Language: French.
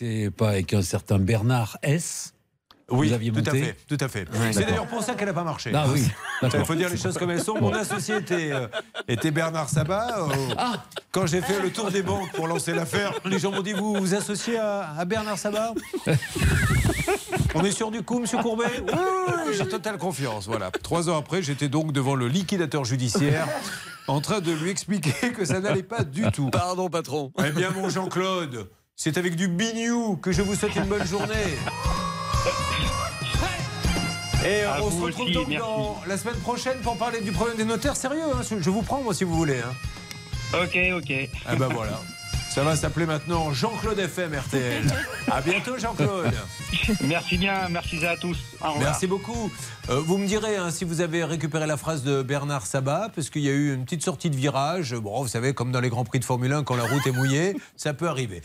n'était pas avec un certain Bernard S. Oui, Vous aviez tout à fait, tout à fait. C'est d'ailleurs pour ça qu'elle n'a pas marché. Ah oui, Il faut dire les choses comme elles sont. Mon associé était, euh, était Bernard Sabat. Euh, Ah. Quand j'ai fait le tour des banques pour lancer l'affaire, les gens m'ont dit Vous vous associez à, à Bernard Sabat? On est sûr du coup, monsieur Courbet? Oui, j'ai totale confiance. Voilà. Trois ans après, j'étais donc devant le liquidateur judiciaire en train de lui expliquer que ça n'allait pas du tout. Pardon, patron. Eh bien, mon Jean-Claude, c'est avec du bignou que je vous souhaite une bonne journée. Et À on se retrouve aussi, donc dans la semaine prochaine pour parler du problème des notaires. Sérieux, hein, je vous prends moi si vous voulez. hein. Ok, ok. Ah ben voilà. Ça va s'appeler maintenant Jean-Claude FM RTL. À bientôt Jean-Claude. Merci bien, merci à tous. Merci beaucoup. Euh, vous me direz hein, si vous avez récupéré la phrase de Bernard Sabat, parce qu'il y a eu une petite sortie de virage. Bon, vous savez, comme dans les grands prix de Formule 1, quand la route est mouillée, ça peut arriver.